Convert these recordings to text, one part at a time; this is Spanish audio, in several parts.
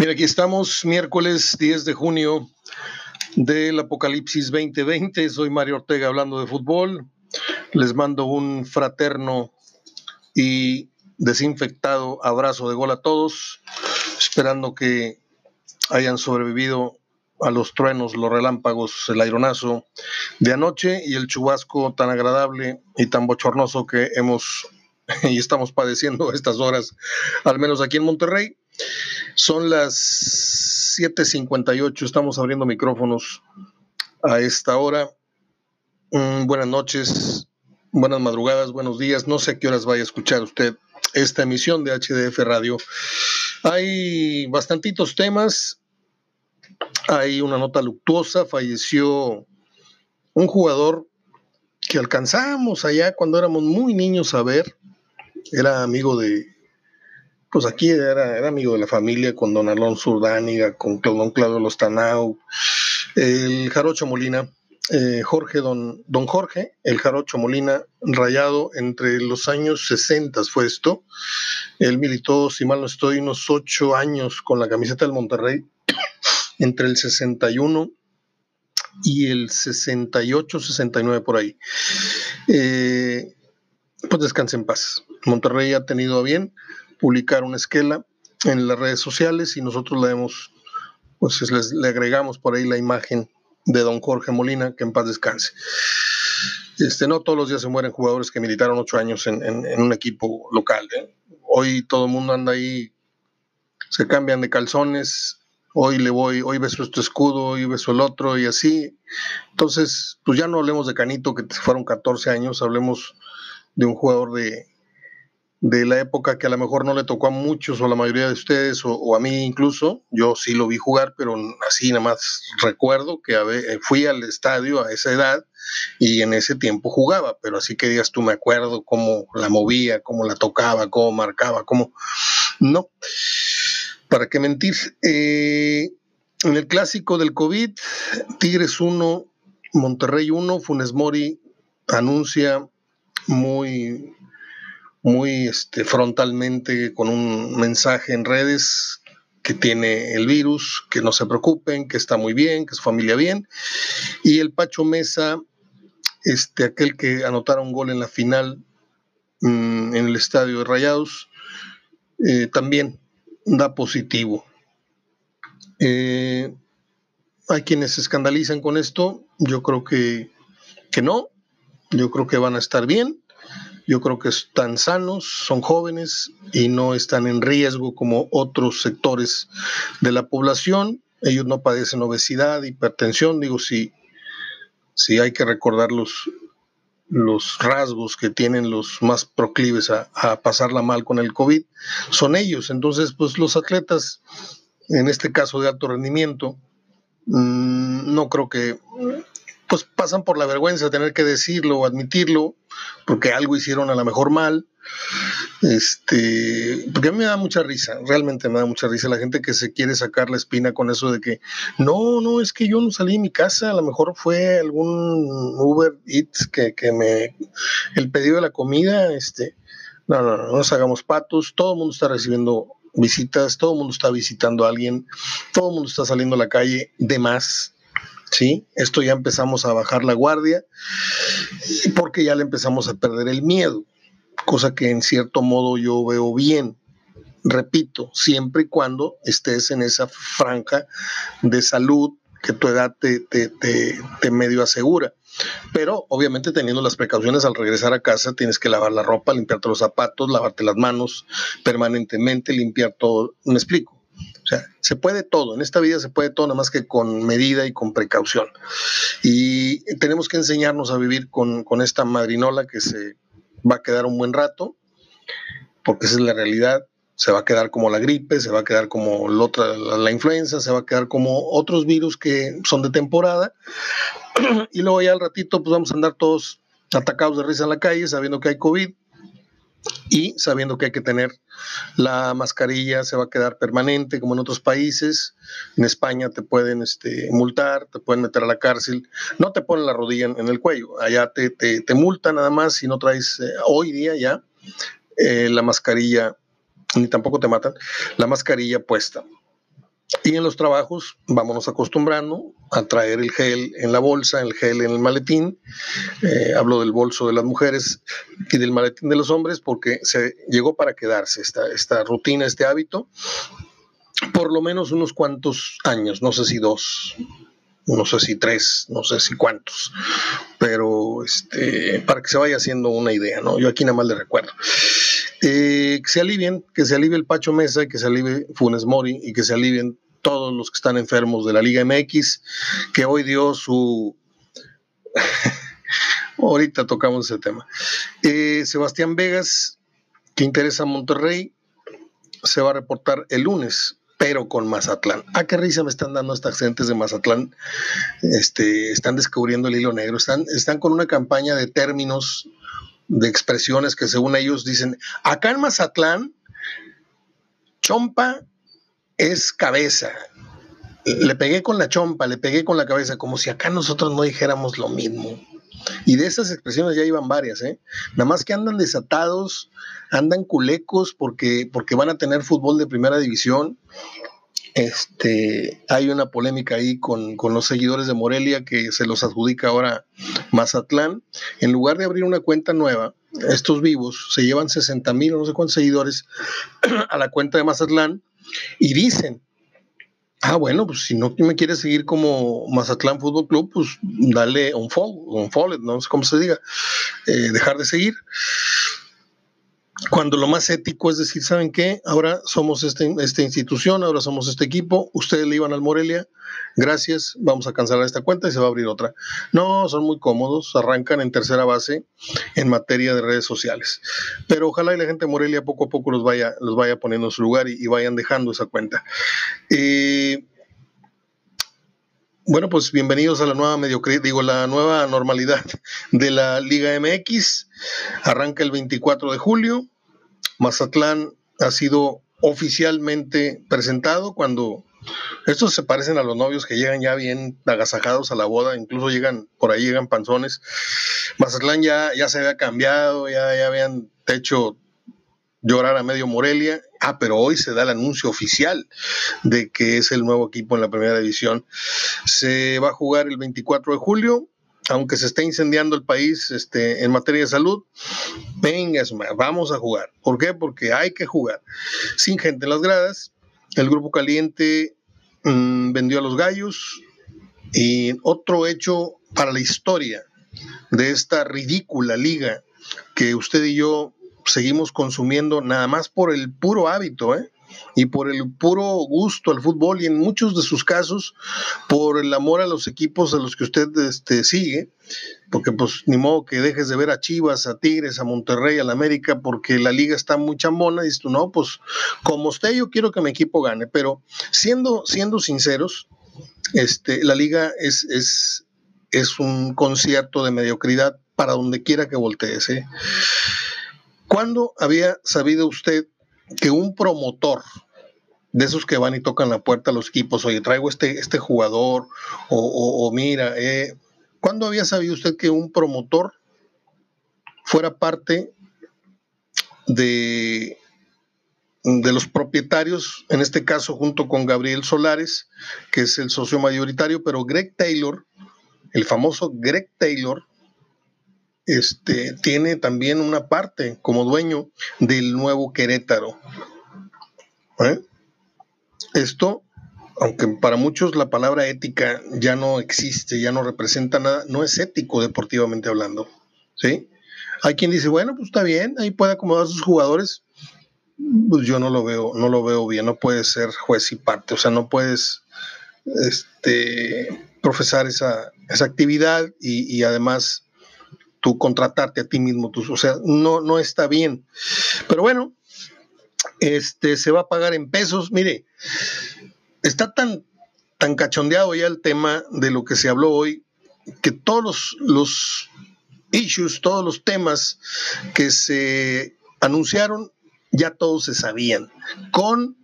Mira, aquí estamos, miércoles 10 de junio del Apocalipsis 2020. Soy Mario Ortega hablando de fútbol. Les mando un fraterno y desinfectado abrazo de gol a todos, esperando que hayan sobrevivido a los truenos, los relámpagos, el aironazo de anoche y el chubasco tan agradable y tan bochornoso que hemos y estamos padeciendo estas horas, al menos aquí en Monterrey. Son las 7:58, estamos abriendo micrófonos a esta hora. Mm, buenas noches, buenas madrugadas, buenos días. No sé a qué horas vaya a escuchar usted esta emisión de HDF Radio. Hay bastantitos temas. Hay una nota luctuosa. Falleció un jugador que alcanzamos allá cuando éramos muy niños a ver. Era amigo de, pues aquí era, amigo de la familia con don Alonso Urdániga, con don Claudio Lostanau, el Jarocho Molina, eh, Jorge, don, don Jorge, el Jarocho Molina, rayado entre los años 60 fue esto. Él militó, si mal no estoy, unos ocho años con la camiseta del Monterrey, entre el 61 y el 68, 69 por ahí. Eh, pues descanse en paz. Monterrey ha tenido bien publicar una esquela en las redes sociales y nosotros le hemos, pues le agregamos por ahí la imagen de don Jorge Molina, que en paz descanse. Este, no todos los días se mueren jugadores que militaron ocho años en, un equipo local. ¿eh? Hoy todo el mundo anda ahí, se cambian de calzones, hoy le voy, hoy beso este escudo, hoy beso el otro y así. Entonces, pues ya no hablemos de Canito, que fueron 14 años, hablemos de un jugador de, de la época que a lo mejor no le tocó a muchos o a la mayoría de ustedes o, a mí incluso. Yo sí lo vi jugar, pero así nada más recuerdo que eh, fui al estadio a esa edad y en ese tiempo jugaba, pero así que digas tú me acuerdo cómo la movía, cómo la tocaba, cómo marcaba, cómo... No, ¿para qué mentir? Eh, en el clásico del COVID, Tigres 1, Monterrey 1, Funes Mori anuncia muy muy este, frontalmente con un mensaje en redes que tiene el virus, que no se preocupen, que está muy bien, que su familia bien. Y el Pacho Mesa, este, aquel que anotara un gol en la final mm, en el estadio de Rayados, eh, también da positivo. Eh, hay quienes se escandalizan con esto, yo creo que, que no, yo creo que van a estar bien. Yo creo que están sanos, son jóvenes y no están en riesgo como otros sectores de la población. Ellos no padecen obesidad, hipertensión. Digo, si, si hay que recordar los, los rasgos que tienen los más proclives a, a pasarla mal con el COVID, son ellos. Entonces, pues los atletas, en este caso de alto rendimiento, mm, no creo que pues pasan por la vergüenza de tener que decirlo o admitirlo, porque algo hicieron a lo mejor mal. Este, porque a mí me da mucha risa, realmente me da mucha risa la gente que se quiere sacar la espina con eso de que no, no, es que yo no salí de mi casa, a lo mejor fue algún Uber Eats que, que me, el pedido de la comida, este, no, no, no, no nos hagamos patos, todo el mundo está recibiendo visitas, todo el mundo está visitando a alguien, todo el mundo está saliendo a la calle de más, ¿sí? Esto ya empezamos a bajar la guardia porque ya le empezamos a perder el miedo, cosa que en cierto modo yo veo bien. Repito, siempre y cuando estés en esa franja de salud que tu edad te, te, medio asegura. Pero obviamente teniendo las precauciones al regresar a casa, tienes que lavar la ropa, limpiarte los zapatos, lavarte las manos permanentemente, limpiar todo. Me explico sea, se puede todo, en esta vida se puede todo, nada más que con medida y con precaución. Y tenemos que enseñarnos a vivir con, esta madrinola que se va a quedar un buen rato, porque esa es la realidad. Se va a quedar como la gripe, se va a quedar como la, otra, la, influenza, se va a quedar como otros virus que son de temporada. y luego ya al ratito, pues vamos a andar todos atacados de risa en la calle, sabiendo que hay COVID y sabiendo que hay que tener la mascarilla, se va a quedar permanente como en otros países. En España te pueden este, multar, te pueden meter a la cárcel, no te ponen la rodilla en, el cuello, allá te, te, multan nada más si no traes eh, hoy día ya eh, la mascarilla, ni tampoco te matan, la mascarilla puesta. Y en los trabajos vámonos acostumbrando a traer el gel en la bolsa, el gel en el maletín. Eh, hablo del bolso de las mujeres y del maletín de los hombres porque se llegó para quedarse esta, esta rutina, este hábito, por lo menos unos cuantos años, no sé si dos, no sé si tres, no sé si cuántos, pero este, para que se vaya haciendo una idea, ¿no? Yo aquí nada más le recuerdo. Eh, que se alivien, que se alivie el Pacho Mesa, que se alivie Funes Mori y que se alivien todos los que están enfermos de la Liga MX, que hoy dio su... Ahorita tocamos ese tema. Eh, Sebastián Vegas, que interesa a Monterrey, se va a reportar el lunes, pero con Mazatlán. ¿A ah, qué risa me están dando estas gentes de Mazatlán? Este, están descubriendo el hilo negro, están, están con una campaña de términos de expresiones que según ellos dicen, acá en Mazatlán, chompa es cabeza. Le pegué con la chompa, le pegué con la cabeza, como si acá nosotros no dijéramos lo mismo. Y de esas expresiones ya iban varias, ¿eh? Nada más que andan desatados, andan culecos porque, porque van a tener fútbol de primera división este, hay una polémica ahí con, los seguidores de Morelia que se los adjudica ahora Mazatlán. En lugar de abrir una cuenta nueva, estos vivos se llevan 60 mil o no sé cuántos seguidores a la cuenta de Mazatlán y dicen, ah, bueno, pues si no me quieres seguir como Mazatlán Fútbol Club, pues dale un follow, un follow, no sé cómo se diga, eh, dejar de seguir cuando lo más ético es decir, ¿saben qué? Ahora somos este, esta institución, ahora somos este equipo, ustedes le iban al Morelia, gracias, vamos a cancelar esta cuenta y se va a abrir otra. No, son muy cómodos, arrancan en tercera base en materia de redes sociales. Pero ojalá y la gente de Morelia poco a poco los vaya, los vaya poniendo en su lugar y, vayan dejando esa cuenta. Eh, bueno, pues bienvenidos a la nueva digo, la nueva normalidad de la Liga MX. Arranca el 24 de julio. Mazatlán ha sido oficialmente presentado cuando estos se parecen a los novios que llegan ya bien agasajados a la boda, incluso llegan, por ahí llegan panzones. Mazatlán ya, ya se había cambiado, ya, ya habían hecho llorar a medio Morelia. Ah, pero hoy se da el anuncio oficial de que es el nuevo equipo en la primera división. Se va a jugar el 24 de julio, aunque se esté incendiando el país este, en materia de salud. Venga, vamos a jugar. ¿Por qué? Porque hay que jugar. Sin gente en las gradas. El grupo caliente mm, vendió a los gallos. Y otro hecho para la historia de esta ridícula liga que usted y yo seguimos consumiendo nada más por el puro hábito, ¿eh? y por el puro gusto al fútbol y en muchos de sus casos por el amor a los equipos a los que usted este, sigue, porque pues ni modo que dejes de ver a Chivas, a Tigres, a Monterrey, a la América, porque la liga está muy chambona, y dices tú, no, pues como usted yo quiero que mi equipo gane, pero siendo, siendo sinceros, este, la liga es, es, es un concierto de mediocridad para donde quiera que voltees. ¿eh? ¿Cuándo había sabido usted que un promotor de esos que van y tocan la puerta a los equipos, oye, traigo este, este jugador, o, mira, eh, ¿cuándo había sabido usted que un promotor fuera parte de, de los propietarios, en este caso junto con Gabriel Solares, que es el socio mayoritario, pero Greg Taylor, el famoso Greg Taylor, este, tiene también una parte como dueño del nuevo Querétaro. ¿Eh? Esto, aunque para muchos la palabra ética ya no existe, ya no representa nada, no es ético deportivamente hablando. ¿sí? Hay quien dice, bueno, pues está bien, ahí puede acomodar a sus jugadores. Pues yo no lo veo, no lo veo bien, no puedes ser juez y parte, o sea, no puedes este, profesar esa, esa actividad y, y además tú contratarte a ti mismo, tú, o sea, no, no está bien. Pero bueno, este se va a pagar en pesos. Mire, está tan, tan cachondeado ya el tema de lo que se habló hoy, que todos los, los issues, todos los temas que se anunciaron, ya todos se sabían, con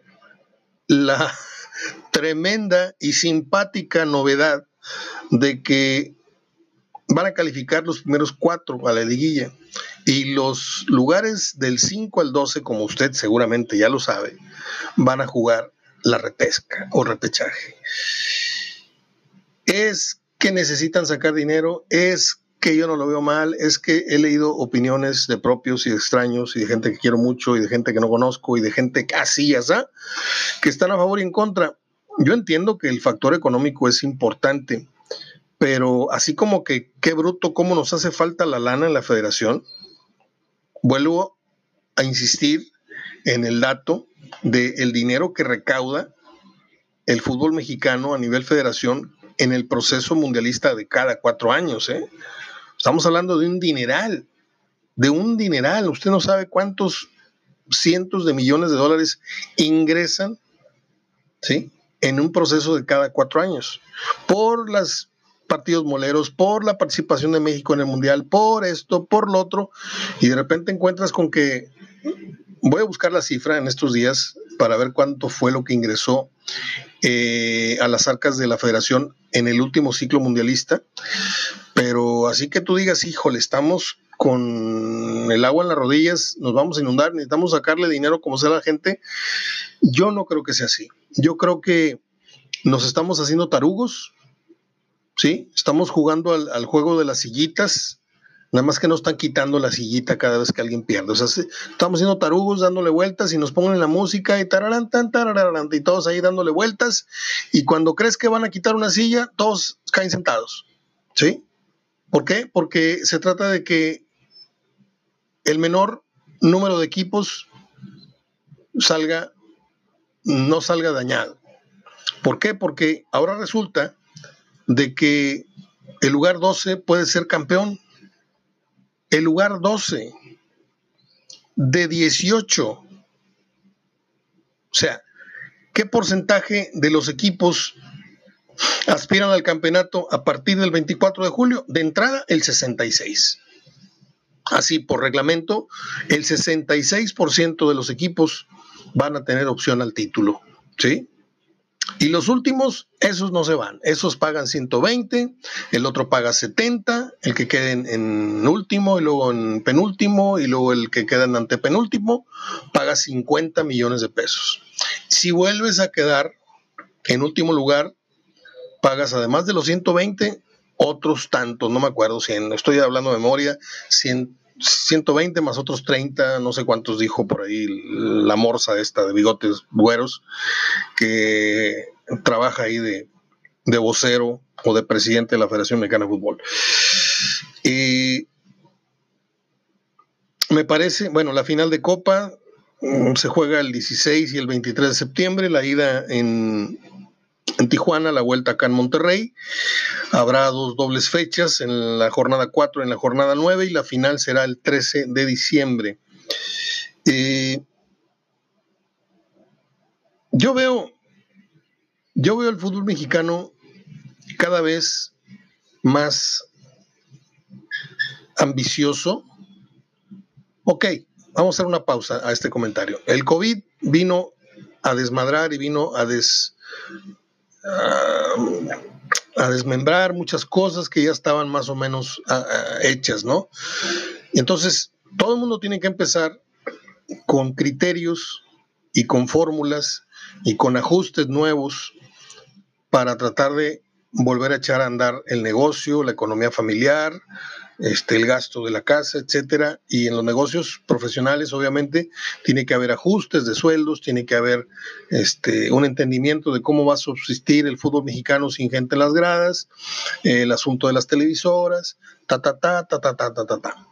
la tremenda y simpática novedad de que van a calificar los primeros cuatro a la liguilla. Y los lugares del 5 al 12, como usted seguramente ya lo sabe, van a jugar la repesca o repechaje. Es que necesitan sacar dinero, es que yo no lo veo mal, es que he leído opiniones de propios y de extraños y de gente que quiero mucho y de gente que no conozco y de gente casi ya que están a favor y en contra. Yo entiendo que el factor económico es importante, pero así como que qué bruto, cómo nos hace falta la lana en la federación, vuelvo a insistir en el dato del dinero que recauda el fútbol mexicano a nivel federación en el proceso mundialista de cada cuatro años. ¿eh? Estamos hablando de un dineral, de un dineral. Usted no sabe cuántos cientos de millones de dólares ingresan ¿sí? en un proceso de cada cuatro años por los partidos moleros, por la participación de México en el Mundial, por esto, por lo otro, y de repente encuentras con que voy a buscar la cifra en estos días para ver cuánto fue lo que ingresó eh, a las arcas de la federación en el último ciclo mundialista. Pero así que tú digas, híjole, estamos con el agua en las rodillas, nos vamos a inundar, necesitamos sacarle dinero como sea la gente. Yo no creo que sea así. Yo creo que nos estamos haciendo tarugos, ¿sí? Estamos jugando al, al juego de las sillitas, Nada más que no están quitando la sillita cada vez que alguien pierde. O sea, estamos haciendo tarugos dándole vueltas y nos ponen la música y tararán, tan, tararán, y todos ahí dándole vueltas. Y cuando crees que van a quitar una silla, todos caen sentados. ¿Sí? ¿Por qué? Porque se trata de que el menor número de equipos salga, no salga dañado. ¿Por qué? Porque ahora resulta de que el lugar 12 puede ser campeón el lugar 12 de 18. O sea, ¿qué porcentaje de los equipos aspiran al campeonato a partir del 24 de julio? De entrada, el 66. Así, por reglamento, el 66% de los equipos van a tener opción al título. ¿Sí? Y los últimos, esos no se van, esos pagan 120, el otro paga 70, el que quede en, último y luego en penúltimo y luego el que queda en antepenúltimo paga 50 millones de pesos. Si vuelves a quedar en último lugar, pagas además de los 120, otros tantos, no me acuerdo, 100, estoy hablando de memoria, 100, 120 más otros 30, no sé cuántos dijo por ahí la morsa esta de bigotes güeros, que trabaja ahí de, vocero o de presidente de la Federación Mexicana de Fútbol. Y me parece, bueno, la final de Copa mm, se juega el 16 y el 23 de septiembre, la ida en, en Tijuana, la vuelta acá en Monterrey. Habrá dos dobles fechas, en la jornada 4 y en la jornada 9, y la final será el 13 de diciembre. Eh, yo veo, yo veo el fútbol mexicano cada vez más ambicioso. Ok, vamos a hacer una pausa a este comentario. El COVID vino a desmadrar y vino a des, a desmembrar muchas cosas que ya estaban más o menos hechas, ¿no? Entonces, todo el mundo tiene que empezar con criterios y con fórmulas y con ajustes nuevos para tratar de volver a echar a andar el negocio, la economía familiar, este, el gasto de la casa, etcétera. Y en los negocios profesionales, obviamente, tiene que haber ajustes de sueldos, tiene que haber este, un entendimiento de cómo va a subsistir el fútbol mexicano sin gente en las gradas, el asunto de las televisoras, ta, ta, ta, ta, ta, ta, ta, ta. ta.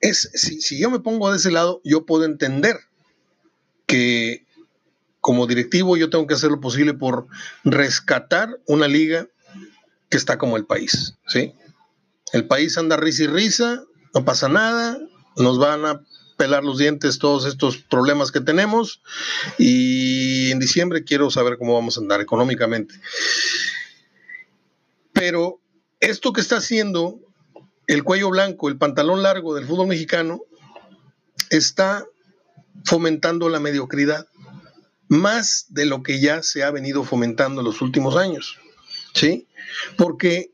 Es, si, si yo me pongo de ese lado, yo puedo entender que como directivo yo tengo que hacer lo posible por rescatar una liga que está como el país, ¿sí? El país anda risa y risa, no pasa nada, nos van a pelar los dientes todos estos problemas que tenemos y en diciembre quiero saber cómo vamos a andar económicamente. Pero esto que está haciendo el cuello blanco, el pantalón largo del fútbol mexicano, está fomentando la mediocridad, más de lo que ya se ha venido fomentando en los últimos años. ¿Sí? Porque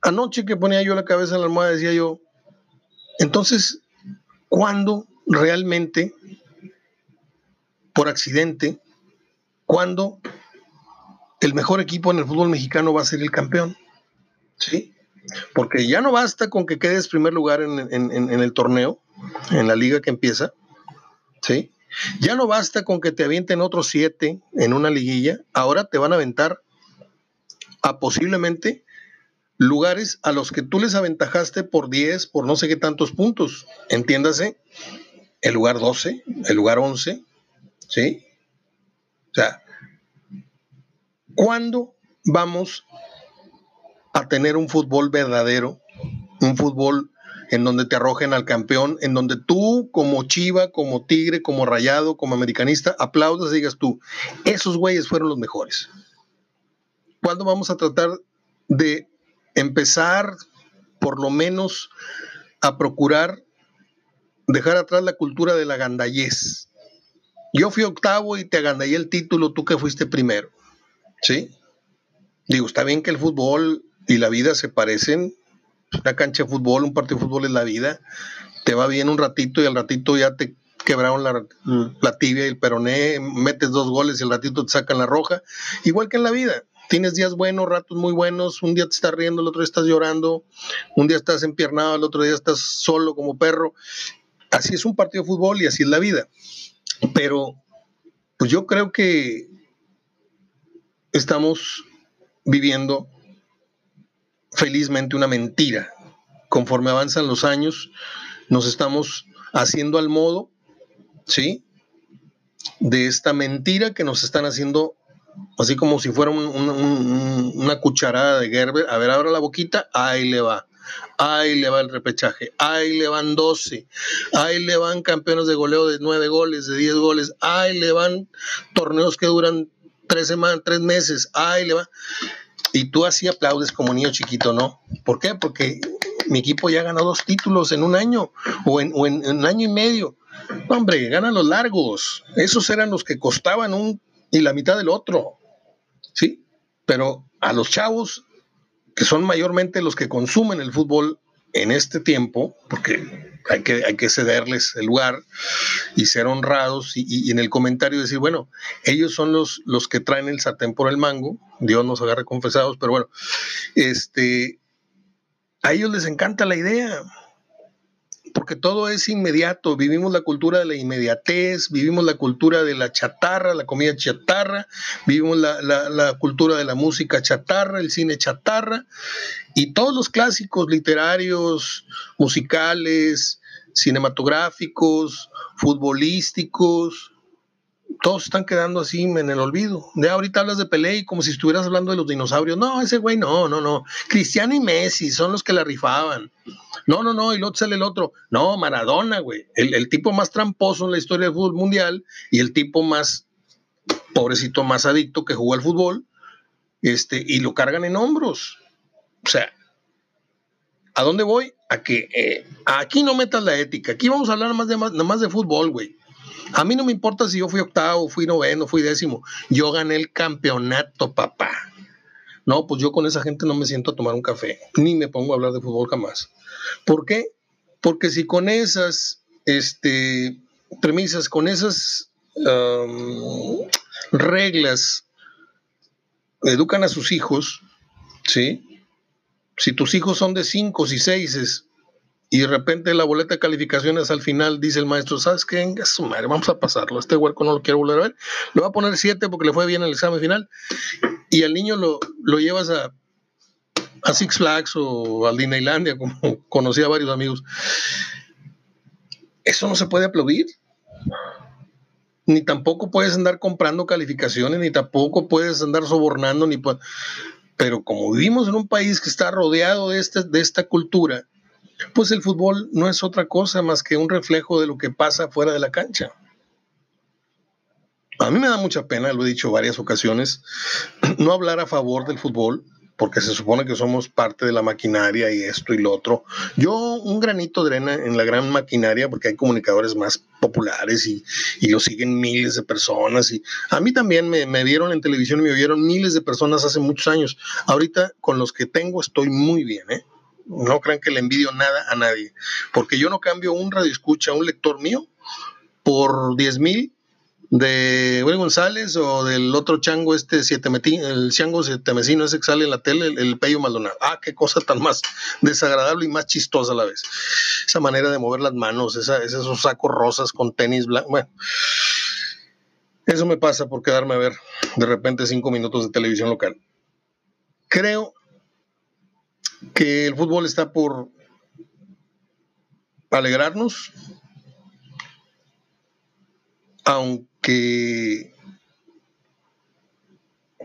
anoche que ponía yo la cabeza en la almohada decía yo, entonces, ¿cuándo realmente, por accidente, cuando el mejor equipo en el fútbol mexicano va a ser el campeón. ¿Sí? Porque ya no basta con que quedes primer lugar en, el torneo, en la liga que empieza. ¿Sí? Ya no basta con que te avienten otros siete en una liguilla. Ahora te van a aventar a posiblemente lugares a los que tú les aventajaste por 10, por no sé qué tantos puntos. Entiéndase, el lugar 12, el lugar 11, ¿sí? O sea, ¿cuándo vamos a tener un fútbol verdadero? Un fútbol en donde te arrojen al campeón, en donde tú como Chiva, como Tigre, como Rayado, como americanista, aplaudas y digas tú, esos güeyes fueron los mejores. ¿Cuándo vamos a tratar de empezar por lo menos a procurar dejar atrás la cultura de la gandallez. Yo fui octavo y te agandallé el título, tú que fuiste primero. ¿Sí? Digo, está bien que el fútbol y la vida se parecen. Una cancha de fútbol, un partido de fútbol es la vida. Te va bien un ratito y al ratito ya te quebraron la, la tibia y el peroné, metes dos goles y al ratito te sacan la roja. Igual que en la vida tienes días buenos, ratos muy buenos, un día te estás riendo, el otro día estás llorando, un día estás empiernado, el otro día estás solo como perro. Así es un partido de fútbol y así es la vida. Pero pues yo creo que estamos viviendo felizmente una mentira. Conforme avanzan los años, nos estamos haciendo al modo, ¿sí? De esta mentira que nos están haciendo así como si fuera una cucharada de Gerber. A ver, abra la boquita, ahí le va. Ahí le va el repechaje, ahí le van 12, ahí le van campeones de goleo de 9 goles, de 10 goles, ahí le van torneos que duran 3 semanas, 3 meses, ahí le va. Y tú así aplaudes como niño chiquito, ¿no? ¿Por qué? Porque mi equipo ya ganó dos títulos en un año o en, un año y medio. Hombre, ganan los largos. Esos eran los que costaban un y la mitad del otro. ¿Sí? Pero a los chavos, que son mayormente los que consumen el fútbol en este tiempo, porque hay que, hay que cederles el lugar y ser honrados y, en el comentario decir, bueno, ellos son los, los que traen el sartén por el mango, Dios nos agarre confesados, pero bueno, este, a ellos les encanta la idea porque todo es inmediato, vivimos la cultura de la inmediatez, vivimos la cultura de la chatarra, la comida chatarra, vivimos la, cultura de la música chatarra, el cine chatarra, y todos los clásicos literarios, musicales, cinematográficos, futbolísticos, todos están quedando así en el olvido. De ahorita hablas de Pelé y como si estuvieras hablando de los dinosaurios. No, ese güey no, no, no. Cristiano y Messi son los que la rifaban. No, no, no, y luego sale el otro. No, Maradona, güey. El, tipo más tramposo en la historia del fútbol mundial y el tipo más, pobrecito, más adicto que jugó al fútbol. Este, y lo cargan en hombros. O sea, ¿a dónde voy? A que eh, aquí no metas la ética. Aquí vamos a hablar más de, más, más de fútbol, güey. A mí no me importa si yo fui octavo, fui noveno, fui décimo. Yo gané el campeonato, papá. No, pues yo con esa gente no me siento a tomar un café, ni me pongo a hablar de fútbol jamás. ¿Por qué? Porque si con esas este, premisas, con esas reglas educan a sus hijos, ¿sí? Si tus hijos son de cinco y seis y de repente la boleta de calificaciones al final dice el maestro, ¿sabes qué? Vamos a pasarlo. Este huerco no lo quiero volver a ver. Le va a poner siete porque le fue bien el examen final. Y al niño lo, lo llevas a, a Six Flags o a Disneylandia, como conocí a varios amigos. Eso no se puede aplaudir. Ni tampoco puedes andar comprando calificaciones, ni tampoco puedes andar sobornando, ni pero como vivimos en un país que está rodeado de, este, de esta cultura, pues el fútbol no es otra cosa más que un reflejo de lo que pasa fuera de la cancha. A mí me da mucha pena, lo he dicho varias ocasiones, no hablar a favor del fútbol, porque se supone que somos parte de la maquinaria y esto y lo otro. Yo un granito de arena en la gran maquinaria, porque hay comunicadores más populares y, lo siguen miles de personas. Y a mí también me, me, vieron en televisión y me vieron miles de personas hace muchos años. Ahorita con los que tengo estoy muy bien, ¿eh? No crean que le envidio nada a nadie, porque yo no cambio un radio escucha, un lector mío, por 10 mil de Willy González o del otro chango este siete el chango mesino ese que sale en la tele, el, el Pello Maldonado. Ah, qué cosa tan más desagradable y más chistosa a la vez. Esa manera de mover las manos, esa, esos sacos rosas con tenis blanco. Bueno, eso me pasa por quedarme a ver de repente cinco minutos de televisión local. Creo que el fútbol está por alegrarnos, aunque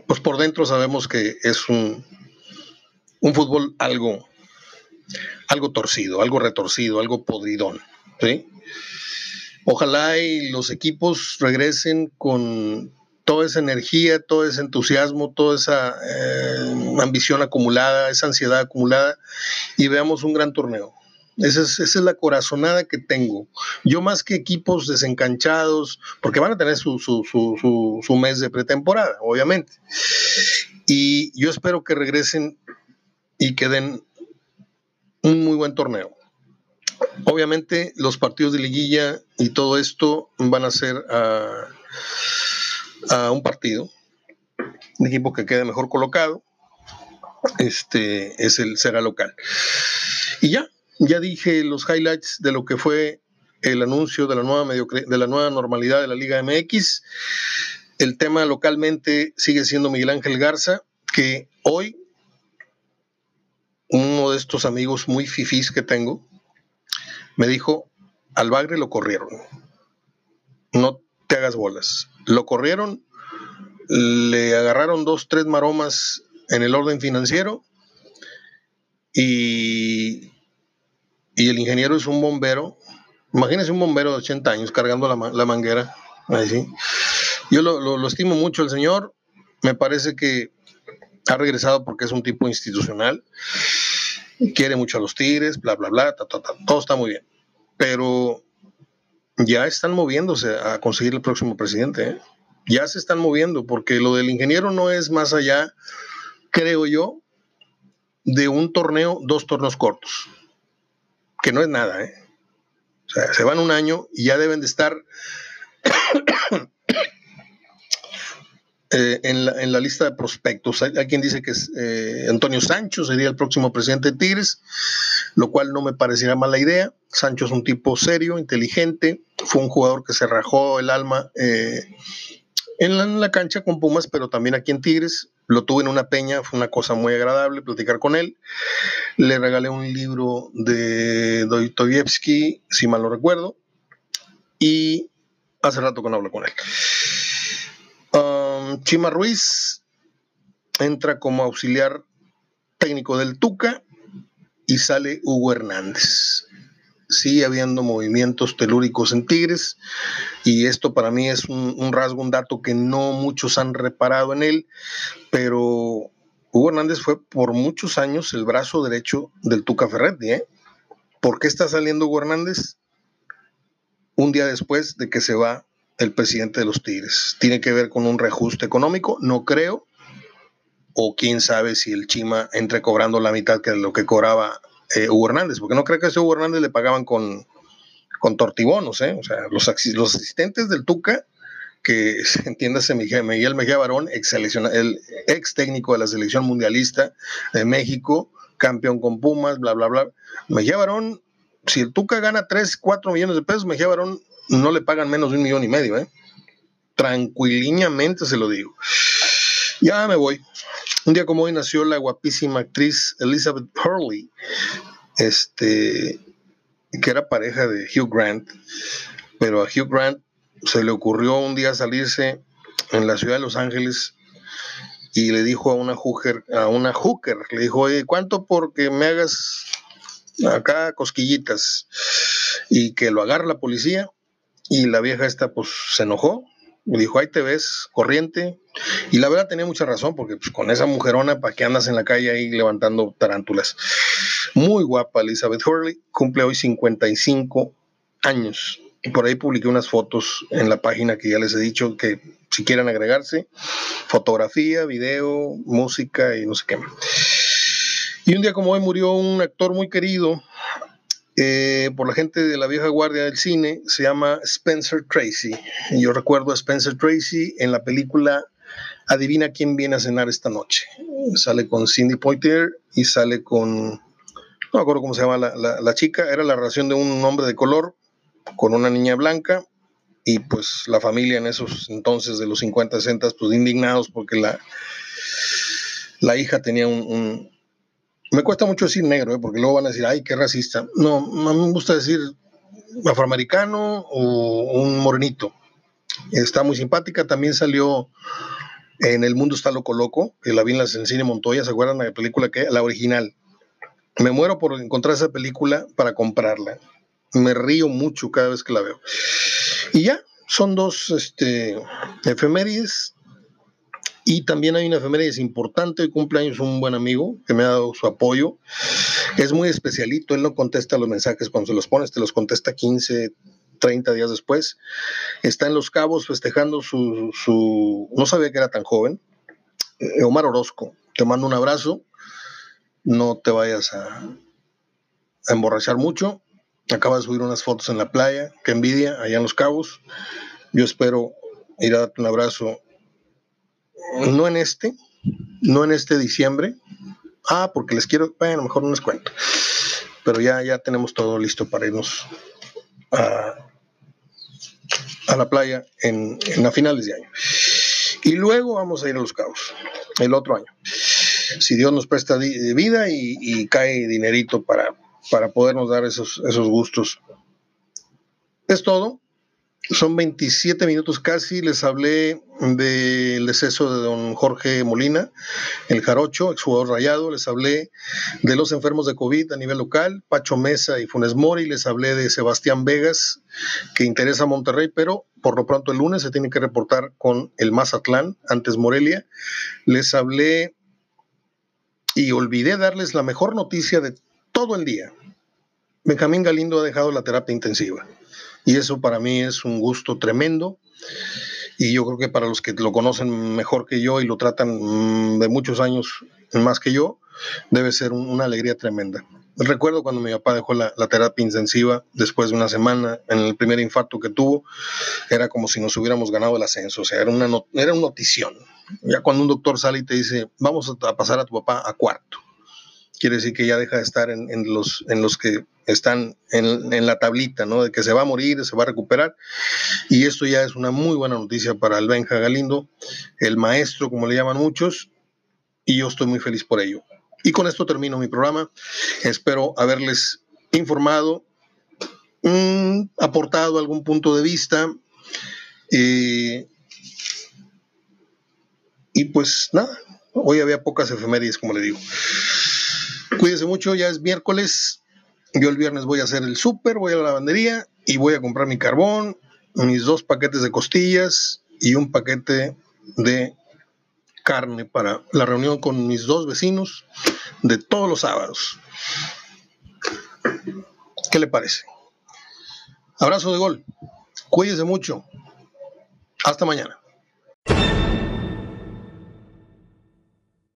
pues por dentro sabemos que es un, un fútbol algo, algo torcido, algo retorcido, algo podridón. Ojalá y los equipos regresen con toda esa energía, todo ese entusiasmo, toda esa eh, ambición acumulada, esa ansiedad acumulada y veamos un gran torneo. Esa es, la corazonada que tengo. Yo más que equipos desencanchados, porque van a tener su, su, mes de pretemporada, obviamente. Y yo espero que regresen y que den un muy buen torneo. Obviamente los partidos de liguilla y todo esto van a ser a, a un partido, un equipo que quede mejor colocado, este es el será local. Y ya, ya dije los highlights de lo que fue el anuncio de la nueva, de la nueva normalidad de la Liga MX. El tema localmente sigue siendo Miguel Ángel Garza, que hoy uno de estos amigos muy fifís que tengo me dijo, al Bagre lo corrieron. No hagas bolas. Lo corrieron, le agarraron dos, tres maromas en el orden financiero y y el ingeniero es un bombero. Imagínense un bombero de 80 años cargando la, manguera. Yo lo, estimo mucho el señor. Me parece que ha regresado porque es un tipo institucional. Quiere mucho a los tigres, bla, bla, bla. todo está muy bien. Pero ya están moviéndose a conseguir el próximo presidente. ¿eh? Ya se están moviendo porque lo del ingeniero no es más allá, creo yo, de un torneo, dos torneos cortos que no es nada, ¿eh? O sea, se van un año y ya deben de estar eh, en, la, lista de prospectos. Hay, quien dice que es, eh, Antonio Sancho sería el próximo presidente de Tigres, lo cual no me parecería mala idea. Sancho es un tipo serio, inteligente, fue un jugador que se rajó el alma eh, en la, cancha con Pumas, pero también aquí en Tigres. Lo tuve en una peña, fue una cosa muy agradable platicar con él. Le regalé un libro de Dostoyevsky, si mal no recuerdo, y hace rato que no hablo con él. Um, Chima Ruiz entra como auxiliar técnico del Tuca y sale Hugo Hernández sigue habiendo movimientos telúricos en Tigres y esto para mí es un, rasgo, un dato que no muchos han reparado en él, pero Hugo Hernández fue por muchos años el brazo derecho del Tuca Ferretti. ¿eh? ¿Por qué está saliendo Hugo Hernández? Un día después de que se va el presidente de los Tigres. ¿Tiene que ver con un reajuste económico? No creo. O quién sabe si el Chima entre cobrando la mitad que lo que cobraba eh, Hugo Hernández, porque no creo que a ese Hugo Hernández le pagaban con, con tortibonos, ¿eh? O sea, los, los asistentes del Tuca, que entiéndase Miguel Mejía Barón, ex, el ex técnico de la selección mundialista de México, campeón con Pumas, bla, bla, bla. Mejía Barón, si el Tuca gana 3, 4 millones de pesos, Mejía Barón no le pagan menos de un millón y medio, ¿eh? Tranquiliñamente se lo digo. Ya me voy. Un día como hoy nació la guapísima actriz Elizabeth Hurley, este, que era pareja de Hugh Grant, pero a Hugh Grant se le ocurrió un día salirse en la ciudad de Los Ángeles y le dijo a una hooker, a una hooker, le dijo, oye, ¿cuánto porque me hagas acá cosquillitas? Y que lo agarra la policía y la vieja esta pues se enojó me dijo, ahí te ves, corriente. Y la verdad tenía mucha razón, porque pues, con esa mujerona, ¿para qué andas en la calle ahí levantando tarántulas? Muy guapa Elizabeth Hurley, cumple hoy 55 años. Y por ahí publiqué unas fotos en la página que ya les he dicho que si quieren agregarse, fotografía, video, música y no sé qué. Y un día como hoy murió un actor muy querido, eh, por la gente de la vieja guardia del cine, se llama Spencer Tracy. Yo recuerdo a Spencer Tracy en la película Adivina quién viene a cenar esta noche. Sale con Cindy Poitier y sale con, no me acuerdo cómo se llama la, la chica, era la relación de un hombre de color con una niña blanca y pues la familia en esos entonces de los 50, 60, pues indignados porque la, la hija tenía un, Me cuesta mucho decir negro, ¿eh? porque luego van a decir, ay, qué racista. No, a mí me gusta decir afroamericano o un morenito. Está muy simpática, también salió en El Mundo está loco loco, que la vi en, la, Cine Montoya, ¿se acuerdan de la película que? La original. Me muero por encontrar esa película para comprarla. Me río mucho cada vez que la veo. Y ya, son dos este, efemérides. Y también hay una efemérides importante, hoy cumpleaños un buen amigo que me ha dado su apoyo. Es muy especialito, él no contesta los mensajes cuando se los pones, te los contesta 15, 30 días después. Está en Los Cabos festejando su, su no sabía que era tan joven. Eh, Omar Orozco, te mando un abrazo, no te vayas a, emborrachar mucho Acaba de subir unas fotos en la playa, que envidia, allá en Los Cabos. Yo espero ir a darte un abrazo, no en este, no en este diciembre. Ah, porque les quiero, bueno, mejor no les cuento. Pero ya, ya tenemos todo listo para irnos a, la playa en, a finales de año. Y luego vamos a ir a Los Cabos, el otro año. Si Dios nos presta vida y cae dinerito para, para podernos dar esos, esos gustos. Es todo. Son 27 minutos casi. Les hablé del deceso de don Jorge Molina, el jarocho, exjugador rayado. Les hablé de los enfermos de COVID a nivel local, Pacho Mesa y Funes Mori. Les hablé de Sebastián Vegas, que interesa a Monterrey, pero por lo pronto el lunes se tiene que reportar con el Mazatlán, antes Morelia. Les hablé y olvidé darles la mejor noticia de todo el día. Benjamín Galindo ha dejado la terapia intensiva y eso para mí es un gusto tremendo y yo creo que para los que lo conocen mejor que yo y lo tratan mm, de muchos años más que yo, debe ser una alegría tremenda. Recuerdo cuando mi papá dejó la, terapia intensiva después de una semana, en el primer infarto que tuvo, era como si nos hubiéramos ganado el ascenso, o sea, era una, era una notición. Ya cuando un doctor sale y te dice, vamos a pasar a tu papá a cuarto, quiere decir que ya deja de estar en, los, en los que están en, la tablita, ¿no? De que se va a morir, se va a recuperar. Y esto ya es una muy buena noticia para el Benja Galindo, el maestro, como le llaman muchos, y yo estoy muy feliz por ello. Y con esto termino mi programa. Espero haberles informado, mm, aportado algún punto de vista. Eh, y pues nada, hoy había pocas efemérides, como le digo. Cuídense mucho, ya es miércoles. Yo el viernes voy a hacer el súper, voy a la lavandería y voy a comprar mi carbón, mis dos paquetes de costillas y un paquete de carne para la reunión con mis dos vecinos de todos los sábados. ¿Qué le parece? Abrazo de gol. Cuídense mucho. Hasta mañana.